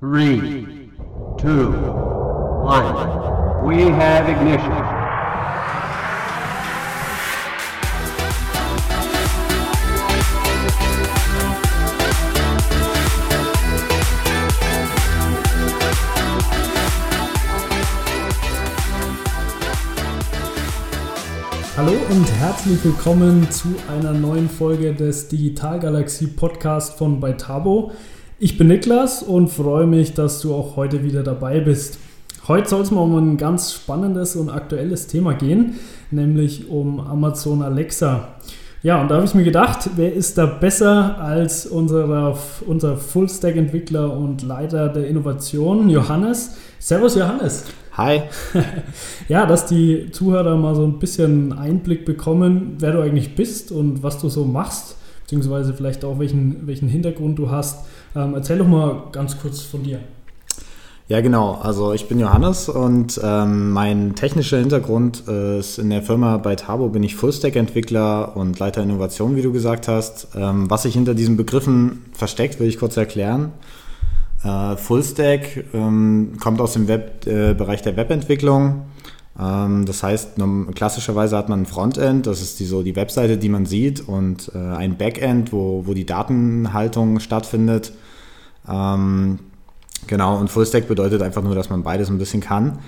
Three, two, one. We have ignition. Hallo und herzlich willkommen zu einer neuen Folge des Digitalgalaxie Podcast von Beitabo. Ich bin Niklas und freue mich, dass du auch heute wieder dabei bist. Heute soll es mal um ein ganz spannendes und aktuelles Thema gehen, nämlich um Amazon Alexa. Ja, und da habe ich mir gedacht, wer ist da besser als unserer, unser Full-Stack-Entwickler und Leiter der Innovation, Johannes? Servus, Johannes. Hi. ja, dass die Zuhörer mal so ein bisschen Einblick bekommen, wer du eigentlich bist und was du so machst, beziehungsweise vielleicht auch welchen, welchen Hintergrund du hast. Ähm, erzähl doch mal ganz kurz von dir. Ja, genau. Also ich bin Johannes und ähm, mein technischer Hintergrund ist in der Firma bei Tabo bin ich Fullstack-Entwickler und Leiter Innovation, wie du gesagt hast. Ähm, was sich hinter diesen Begriffen versteckt, will ich kurz erklären. Äh, Fullstack ähm, kommt aus dem Web, äh, Bereich der Webentwicklung. Ähm, das heißt, klassischerweise hat man ein Frontend, das ist die, so die Webseite, die man sieht, und äh, ein Backend, wo, wo die Datenhaltung stattfindet. Ähm, genau, und Fullstack bedeutet einfach nur, dass man beides ein bisschen kann.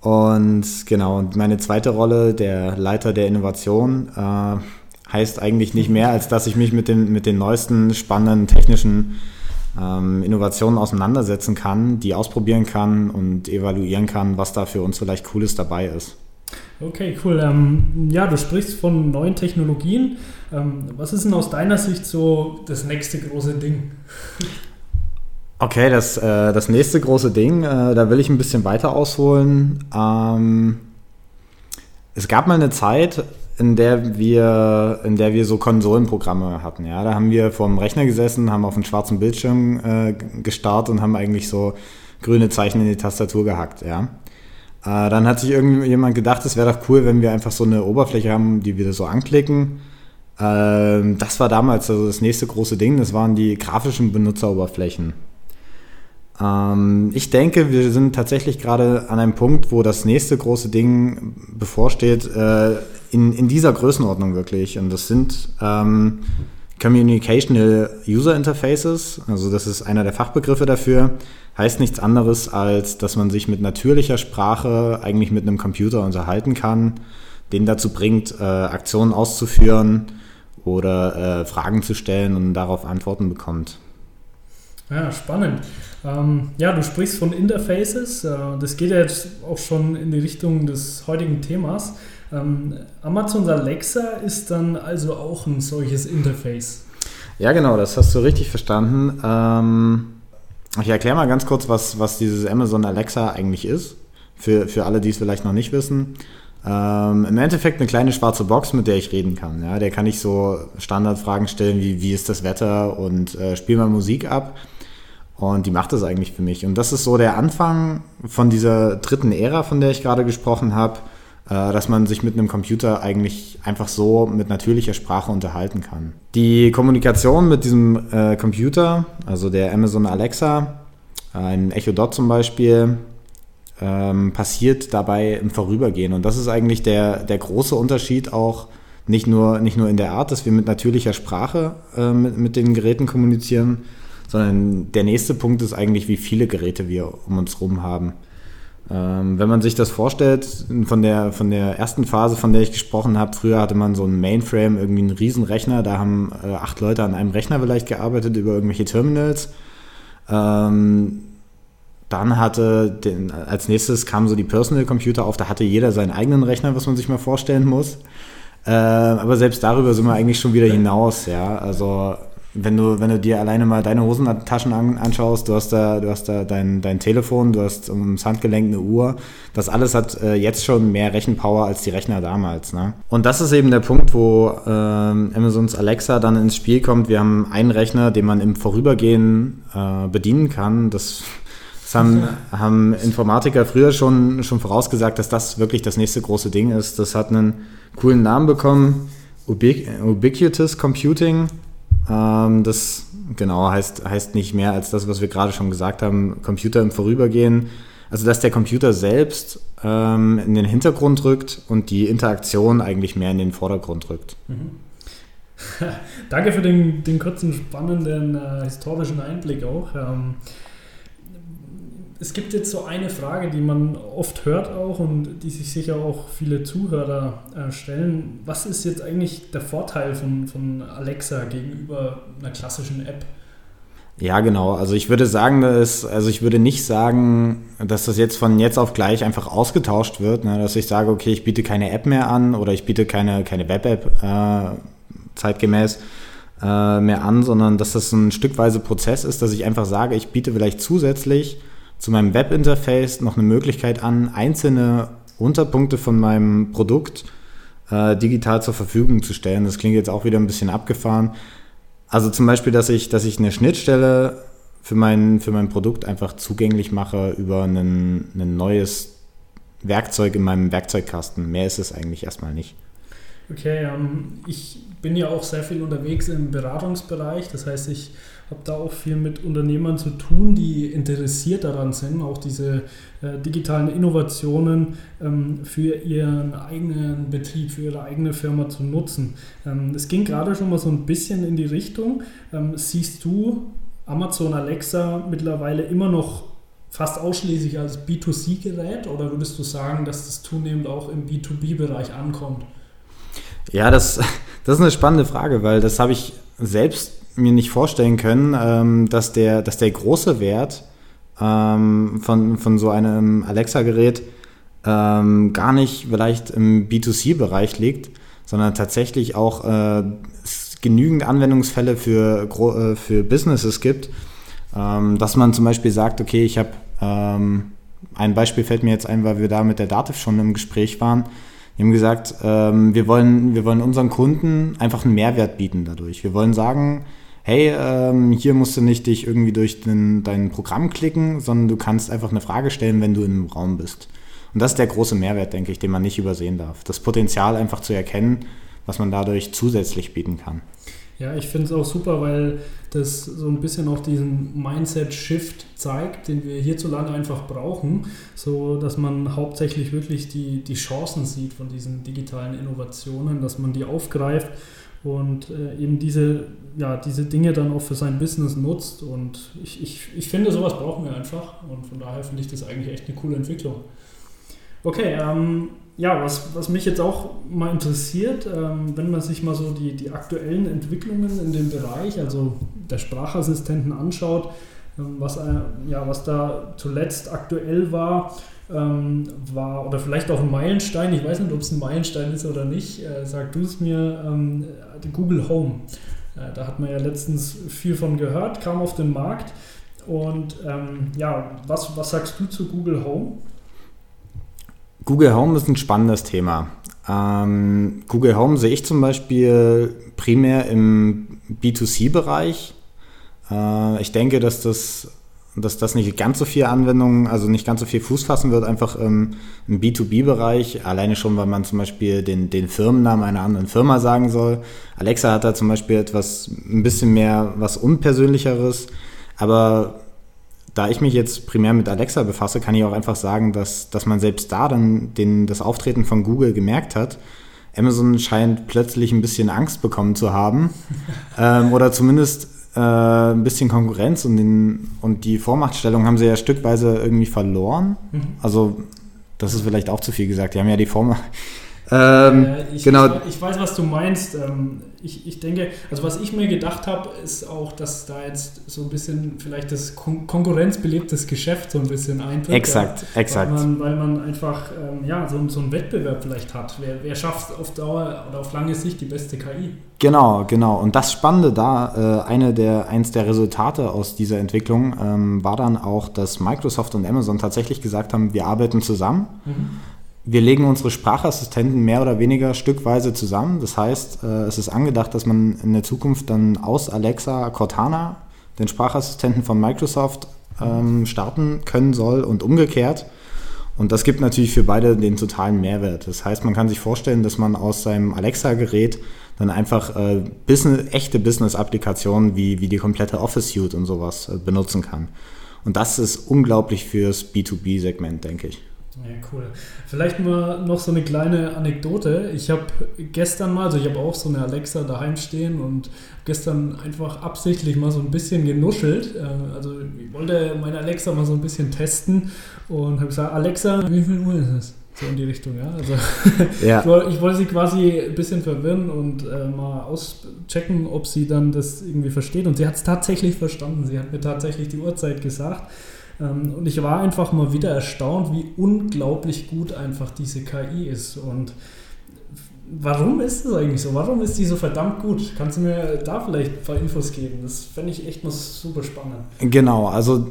Und genau, und meine zweite Rolle, der Leiter der Innovation, äh, heißt eigentlich nicht mehr, als dass ich mich mit den, mit den neuesten spannenden technischen ähm, Innovationen auseinandersetzen kann, die ausprobieren kann und evaluieren kann, was da für uns vielleicht Cooles dabei ist. Okay, cool. Ähm, ja, du sprichst von neuen Technologien. Ähm, was ist denn aus deiner Sicht so das nächste große Ding? Okay, das, äh, das nächste große Ding, äh, da will ich ein bisschen weiter ausholen. Ähm, es gab mal eine Zeit, in der wir, in der wir so Konsolenprogramme hatten. Ja, da haben wir vor dem Rechner gesessen, haben auf einen schwarzen Bildschirm äh, gestarrt und haben eigentlich so grüne Zeichen in die Tastatur gehackt. Ja. Äh, dann hat sich irgendjemand gedacht, es wäre doch cool, wenn wir einfach so eine Oberfläche haben, die wir so anklicken. Äh, das war damals also das nächste große Ding. Das waren die grafischen Benutzeroberflächen. Ähm, ich denke, wir sind tatsächlich gerade an einem Punkt, wo das nächste große Ding bevorsteht, äh, in, in dieser Größenordnung wirklich. Und das sind ähm, Communicational User Interfaces, also das ist einer der Fachbegriffe dafür, heißt nichts anderes, als dass man sich mit natürlicher Sprache eigentlich mit einem Computer unterhalten kann, den dazu bringt, äh, Aktionen auszuführen oder äh, Fragen zu stellen und darauf Antworten bekommt. Ja, spannend. Ähm, ja, du sprichst von Interfaces. Äh, das geht ja jetzt auch schon in die Richtung des heutigen Themas. Ähm, Amazons Alexa ist dann also auch ein solches Interface. Ja, genau, das hast du richtig verstanden. Ähm, ich erkläre mal ganz kurz, was, was dieses Amazon Alexa eigentlich ist. Für, für alle, die es vielleicht noch nicht wissen. Ähm, Im Endeffekt eine kleine schwarze Box, mit der ich reden kann. Ja, der kann ich so Standardfragen stellen, wie wie ist das Wetter und äh, spiel mal Musik ab. Und die macht das eigentlich für mich. Und das ist so der Anfang von dieser dritten Ära, von der ich gerade gesprochen habe, dass man sich mit einem Computer eigentlich einfach so mit natürlicher Sprache unterhalten kann. Die Kommunikation mit diesem äh, Computer, also der Amazon Alexa, ein Echo Dot zum Beispiel, ähm, passiert dabei im Vorübergehen. Und das ist eigentlich der, der große Unterschied auch nicht nur, nicht nur in der Art, dass wir mit natürlicher Sprache äh, mit, mit den Geräten kommunizieren, sondern der nächste Punkt ist eigentlich, wie viele Geräte wir um uns herum haben. Ähm, wenn man sich das vorstellt, von der, von der ersten Phase, von der ich gesprochen habe, früher hatte man so einen Mainframe, irgendwie einen Riesenrechner, da haben äh, acht Leute an einem Rechner vielleicht gearbeitet über irgendwelche Terminals. Ähm, dann hatte den, als nächstes kamen so die Personal Computer auf, da hatte jeder seinen eigenen Rechner, was man sich mal vorstellen muss. Äh, aber selbst darüber sind wir eigentlich schon wieder hinaus, ja. Also wenn du, wenn du dir alleine mal deine Hosentaschen an, anschaust, du hast da, du hast da dein, dein Telefon, du hast ums Handgelenk eine Uhr. Das alles hat äh, jetzt schon mehr Rechenpower als die Rechner damals. Ne? Und das ist eben der Punkt, wo ähm, Amazons Alexa dann ins Spiel kommt. Wir haben einen Rechner, den man im Vorübergehen äh, bedienen kann. Das, das haben, haben Informatiker früher schon, schon vorausgesagt, dass das wirklich das nächste große Ding ist. Das hat einen coolen Namen bekommen. Ubiquitous Computing das genau, heißt, heißt nicht mehr als das, was wir gerade schon gesagt haben, Computer im Vorübergehen. Also dass der Computer selbst ähm, in den Hintergrund rückt und die Interaktion eigentlich mehr in den Vordergrund rückt. Mhm. Danke für den, den kurzen, spannenden äh, historischen Einblick auch. Ähm, es gibt jetzt so eine Frage, die man oft hört auch und die sich sicher auch viele Zuhörer äh, stellen. Was ist jetzt eigentlich der Vorteil von, von Alexa gegenüber einer klassischen App? Ja, genau. Also ich würde sagen, dass, also ich würde nicht sagen, dass das jetzt von jetzt auf gleich einfach ausgetauscht wird, ne? dass ich sage, okay, ich biete keine App mehr an oder ich biete keine, keine Web-App äh, zeitgemäß äh, mehr an, sondern dass das ein stückweise Prozess ist, dass ich einfach sage, ich biete vielleicht zusätzlich zu meinem Webinterface noch eine Möglichkeit an, einzelne Unterpunkte von meinem Produkt äh, digital zur Verfügung zu stellen. Das klingt jetzt auch wieder ein bisschen abgefahren. Also zum Beispiel, dass ich, dass ich eine Schnittstelle für mein, für mein Produkt einfach zugänglich mache über ein, ein neues Werkzeug in meinem Werkzeugkasten. Mehr ist es eigentlich erstmal nicht. Okay, ähm, ich bin ja auch sehr viel unterwegs im Beratungsbereich. Das heißt, ich habe da auch viel mit Unternehmern zu tun, die interessiert daran sind, auch diese äh, digitalen Innovationen ähm, für ihren eigenen Betrieb, für ihre eigene Firma zu nutzen. Ähm, es ging gerade schon mal so ein bisschen in die Richtung. Ähm, siehst du Amazon Alexa mittlerweile immer noch fast ausschließlich als B2C-Gerät oder würdest du sagen, dass das zunehmend auch im B2B-Bereich ankommt? Ja, das, das ist eine spannende Frage, weil das habe ich selbst mir nicht vorstellen können, ähm, dass, der, dass der große Wert ähm, von, von so einem Alexa-Gerät ähm, gar nicht vielleicht im B2C-Bereich liegt, sondern tatsächlich auch äh, genügend Anwendungsfälle für, äh, für Businesses gibt, dass man zum Beispiel sagt, okay, ich habe ein Beispiel fällt mir jetzt ein, weil wir da mit der Dativ schon im Gespräch waren. Wir haben gesagt, ähm, wir, wollen, wir wollen unseren Kunden einfach einen Mehrwert bieten dadurch. Wir wollen sagen, hey, ähm, hier musst du nicht dich irgendwie durch den, dein Programm klicken, sondern du kannst einfach eine Frage stellen, wenn du im Raum bist. Und das ist der große Mehrwert, denke ich, den man nicht übersehen darf. Das Potenzial einfach zu erkennen, was man dadurch zusätzlich bieten kann. Ja, ich finde es auch super, weil das so ein bisschen auch diesen Mindset-Shift zeigt, den wir hierzulande einfach brauchen, so dass man hauptsächlich wirklich die, die Chancen sieht von diesen digitalen Innovationen, dass man die aufgreift und äh, eben diese, ja, diese Dinge dann auch für sein Business nutzt. Und ich, ich, ich finde, sowas brauchen wir einfach. Und von daher finde ich das eigentlich echt eine coole Entwicklung. Okay, ähm, ja, was, was mich jetzt auch mal interessiert, ähm, wenn man sich mal so die, die aktuellen Entwicklungen in dem Bereich, also der Sprachassistenten anschaut, ähm, was, äh, ja, was da zuletzt aktuell war, ähm, war, oder vielleicht auch ein Meilenstein, ich weiß nicht, ob es ein Meilenstein ist oder nicht, äh, sag du es mir, ähm, Google Home. Äh, da hat man ja letztens viel von gehört, kam auf den Markt. Und ähm, ja, was, was sagst du zu Google Home? Google Home ist ein spannendes Thema. Ähm, Google Home sehe ich zum Beispiel primär im B2C-Bereich. Äh, ich denke, dass das dass das nicht ganz so viel Anwendungen, also nicht ganz so viel Fuß fassen wird, einfach ähm, im B2B-Bereich. Alleine schon, weil man zum Beispiel den, den Firmennamen einer anderen Firma sagen soll. Alexa hat da zum Beispiel etwas, ein bisschen mehr was Unpersönlicheres. Aber da ich mich jetzt primär mit Alexa befasse, kann ich auch einfach sagen, dass, dass man selbst da dann den, das Auftreten von Google gemerkt hat. Amazon scheint plötzlich ein bisschen Angst bekommen zu haben. ähm, oder zumindest äh, ein bisschen Konkurrenz und, den, und die Vormachtstellung haben sie ja stückweise irgendwie verloren. Mhm. Also, das ist vielleicht auch zu viel gesagt. Die haben ja die Vormacht. Ähm, äh, ich, genau. ich, weiß, was du meinst. Ähm, ich, ich denke, also was ich mir gedacht habe, ist auch, dass da jetzt so ein bisschen vielleicht das kon konkurrenzbelebtes Geschäft so ein bisschen eintritt. Exakt, ja, exakt. Weil man, weil man einfach ähm, ja, so, so einen Wettbewerb vielleicht hat. Wer, wer schafft auf Dauer oder auf lange Sicht die beste KI? Genau, genau. Und das Spannende da, äh, eine der, eins der Resultate aus dieser Entwicklung ähm, war dann auch, dass Microsoft und Amazon tatsächlich gesagt haben, wir arbeiten zusammen. Mhm wir legen unsere Sprachassistenten mehr oder weniger stückweise zusammen. Das heißt, äh, es ist angedacht, dass man in der Zukunft dann aus Alexa Cortana, den Sprachassistenten von Microsoft, ähm, starten können soll und umgekehrt. Und das gibt natürlich für beide den totalen Mehrwert. Das heißt, man kann sich vorstellen, dass man aus seinem Alexa-Gerät dann einfach äh, Business, echte Business-Applikationen wie, wie die komplette Office-Suite und sowas äh, benutzen kann. Und das ist unglaublich fürs B2B-Segment, denke ich. Ja, cool. Vielleicht mal noch so eine kleine Anekdote. Ich habe gestern mal, also ich habe auch so eine Alexa daheim stehen und gestern einfach absichtlich mal so ein bisschen genuschelt. Äh, also ich wollte meine Alexa mal so ein bisschen testen und habe gesagt, Alexa, wie viel Uhr ist es? So in die Richtung, ja. Also ja. ich, wollte, ich, wollte, sie quasi ein bisschen verwirren und äh, mal auschecken, ob sie dann das irgendwie versteht. Und sie hat es tatsächlich verstanden. Sie hat mir tatsächlich die Uhrzeit gesagt. Ähm, und ich war einfach mal wieder erstaunt, wie unglaublich gut einfach diese KI ist. Und warum ist das eigentlich so? Warum ist die so verdammt gut? Kannst du mir da vielleicht ein paar Infos geben? Das fände ich echt mal super spannend. Genau, also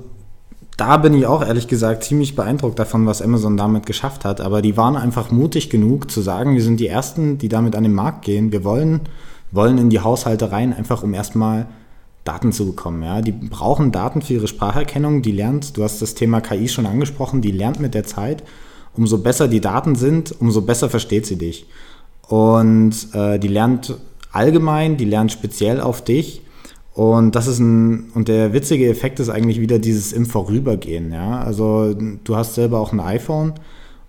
da bin ich auch ehrlich gesagt ziemlich beeindruckt davon, was Amazon damit geschafft hat. Aber die waren einfach mutig genug zu sagen, wir sind die Ersten, die damit an den Markt gehen. Wir wollen, wollen in die Haushalte rein, einfach um erstmal Daten zu bekommen. Ja? Die brauchen Daten für ihre Spracherkennung. Die lernt, du hast das Thema KI schon angesprochen, die lernt mit der Zeit. Umso besser die Daten sind, umso besser versteht sie dich. Und äh, die lernt allgemein, die lernt speziell auf dich. Und das ist ein, und der witzige Effekt ist eigentlich wieder dieses im Vorübergehen, ja. Also du hast selber auch ein iPhone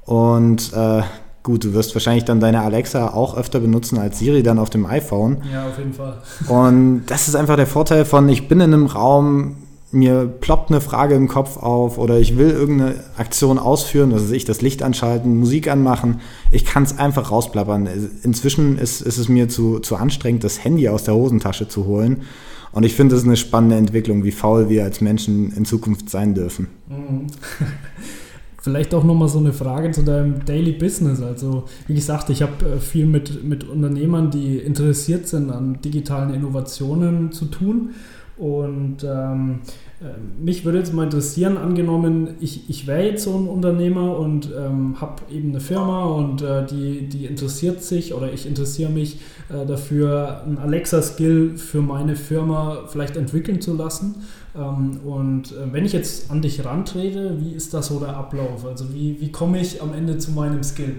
und äh, Gut, du wirst wahrscheinlich dann deine Alexa auch öfter benutzen als Siri dann auf dem iPhone. Ja, auf jeden Fall. Und das ist einfach der Vorteil von, ich bin in einem Raum, mir ploppt eine Frage im Kopf auf oder ich will irgendeine Aktion ausführen, also ich das Licht anschalten, Musik anmachen. Ich kann es einfach rausplappern. Inzwischen ist, ist es mir zu, zu anstrengend, das Handy aus der Hosentasche zu holen. Und ich finde, das ist eine spannende Entwicklung, wie faul wir als Menschen in Zukunft sein dürfen. Mhm. Vielleicht auch nochmal so eine Frage zu deinem Daily Business. Also, wie gesagt, ich habe äh, viel mit, mit Unternehmern, die interessiert sind an digitalen Innovationen zu tun. Und ähm, äh, mich würde jetzt mal interessieren, angenommen, ich, ich wäre jetzt so ein Unternehmer und ähm, habe eben eine Firma und äh, die, die interessiert sich oder ich interessiere mich äh, dafür, ein Alexa-Skill für meine Firma vielleicht entwickeln zu lassen. Ähm, und äh, wenn ich jetzt an dich rantrete, wie ist das so der Ablauf? Also wie, wie komme ich am Ende zu meinem Skill?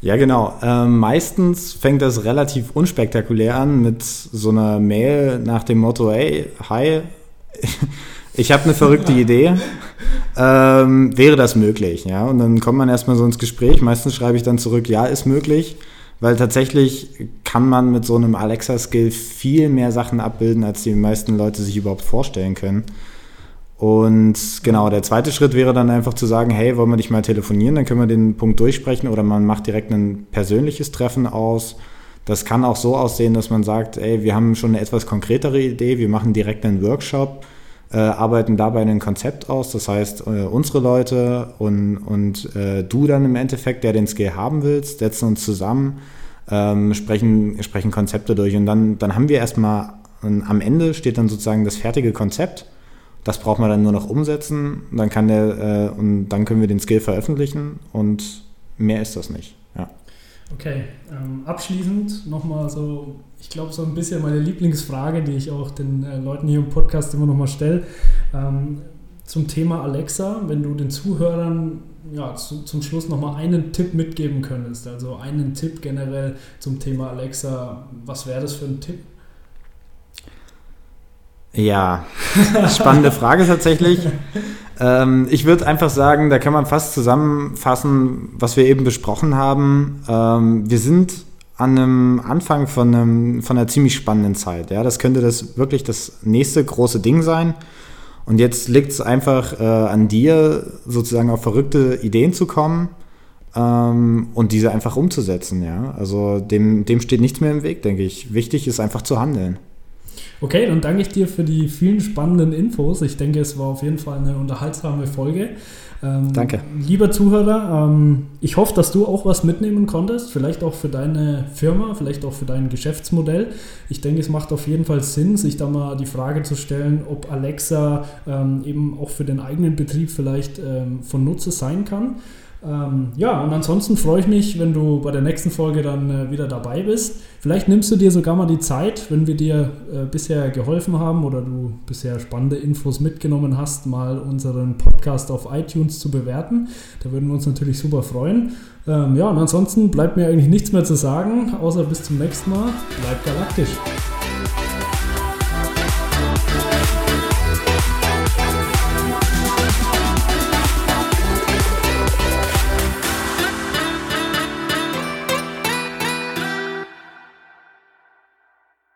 Ja, genau. Ähm, meistens fängt das relativ unspektakulär an mit so einer Mail nach dem Motto, hey, hi, ich habe eine verrückte Idee. Ähm, wäre das möglich? Ja, und dann kommt man erstmal so ins Gespräch. Meistens schreibe ich dann zurück, ja, ist möglich. Weil tatsächlich kann man mit so einem Alexa-Skill viel mehr Sachen abbilden, als die meisten Leute sich überhaupt vorstellen können. Und genau, der zweite Schritt wäre dann einfach zu sagen, hey, wollen wir dich mal telefonieren, dann können wir den Punkt durchsprechen oder man macht direkt ein persönliches Treffen aus. Das kann auch so aussehen, dass man sagt, ey, wir haben schon eine etwas konkretere Idee, wir machen direkt einen Workshop, äh, arbeiten dabei ein Konzept aus. Das heißt, äh, unsere Leute und, und äh, du dann im Endeffekt, der den Skill haben willst, setzen uns zusammen, ähm, sprechen, sprechen Konzepte durch und dann, dann haben wir erstmal, am Ende steht dann sozusagen das fertige Konzept. Das braucht man dann nur noch umsetzen, dann kann der, äh, und dann können wir den Skill veröffentlichen und mehr ist das nicht. Okay, ähm, abschließend nochmal so, ich glaube, so ein bisschen meine Lieblingsfrage, die ich auch den äh, Leuten hier im Podcast immer nochmal stelle, ähm, zum Thema Alexa, wenn du den Zuhörern ja, zu, zum Schluss nochmal einen Tipp mitgeben könntest, also einen Tipp generell zum Thema Alexa, was wäre das für ein Tipp? Ja, spannende Frage tatsächlich. ähm, ich würde einfach sagen, da kann man fast zusammenfassen, was wir eben besprochen haben. Ähm, wir sind an einem Anfang von, einem, von einer ziemlich spannenden Zeit. Ja, das könnte das wirklich das nächste große Ding sein. Und jetzt liegt es einfach äh, an dir, sozusagen auf verrückte Ideen zu kommen ähm, und diese einfach umzusetzen. Ja, also dem, dem steht nichts mehr im Weg, denke ich. Wichtig ist einfach zu handeln. Okay, dann danke ich dir für die vielen spannenden Infos. Ich denke, es war auf jeden Fall eine unterhaltsame Folge. Ähm, Danke. Lieber Zuhörer, ähm, ich hoffe, dass du auch was mitnehmen konntest, vielleicht auch für deine Firma, vielleicht auch für dein Geschäftsmodell. Ich denke, es macht auf jeden Fall Sinn, sich da mal die Frage zu stellen, ob Alexa ähm, eben auch für den eigenen Betrieb vielleicht ähm, von Nutze sein kann. Ähm, ja, und ansonsten freue ich mich, wenn du bei der nächsten Folge dann äh, wieder dabei bist. Vielleicht nimmst du dir sogar mal die Zeit, wenn wir dir äh, bisher geholfen haben oder du bisher spannende Infos mitgenommen hast, mal unseren Podcast auf iTunes zu bewerten. Da würden wir uns natürlich super freuen. Ähm, ja, und ansonsten bleibt mir eigentlich nichts mehr zu sagen, außer bis zum nächsten Mal. Bleibt galaktisch.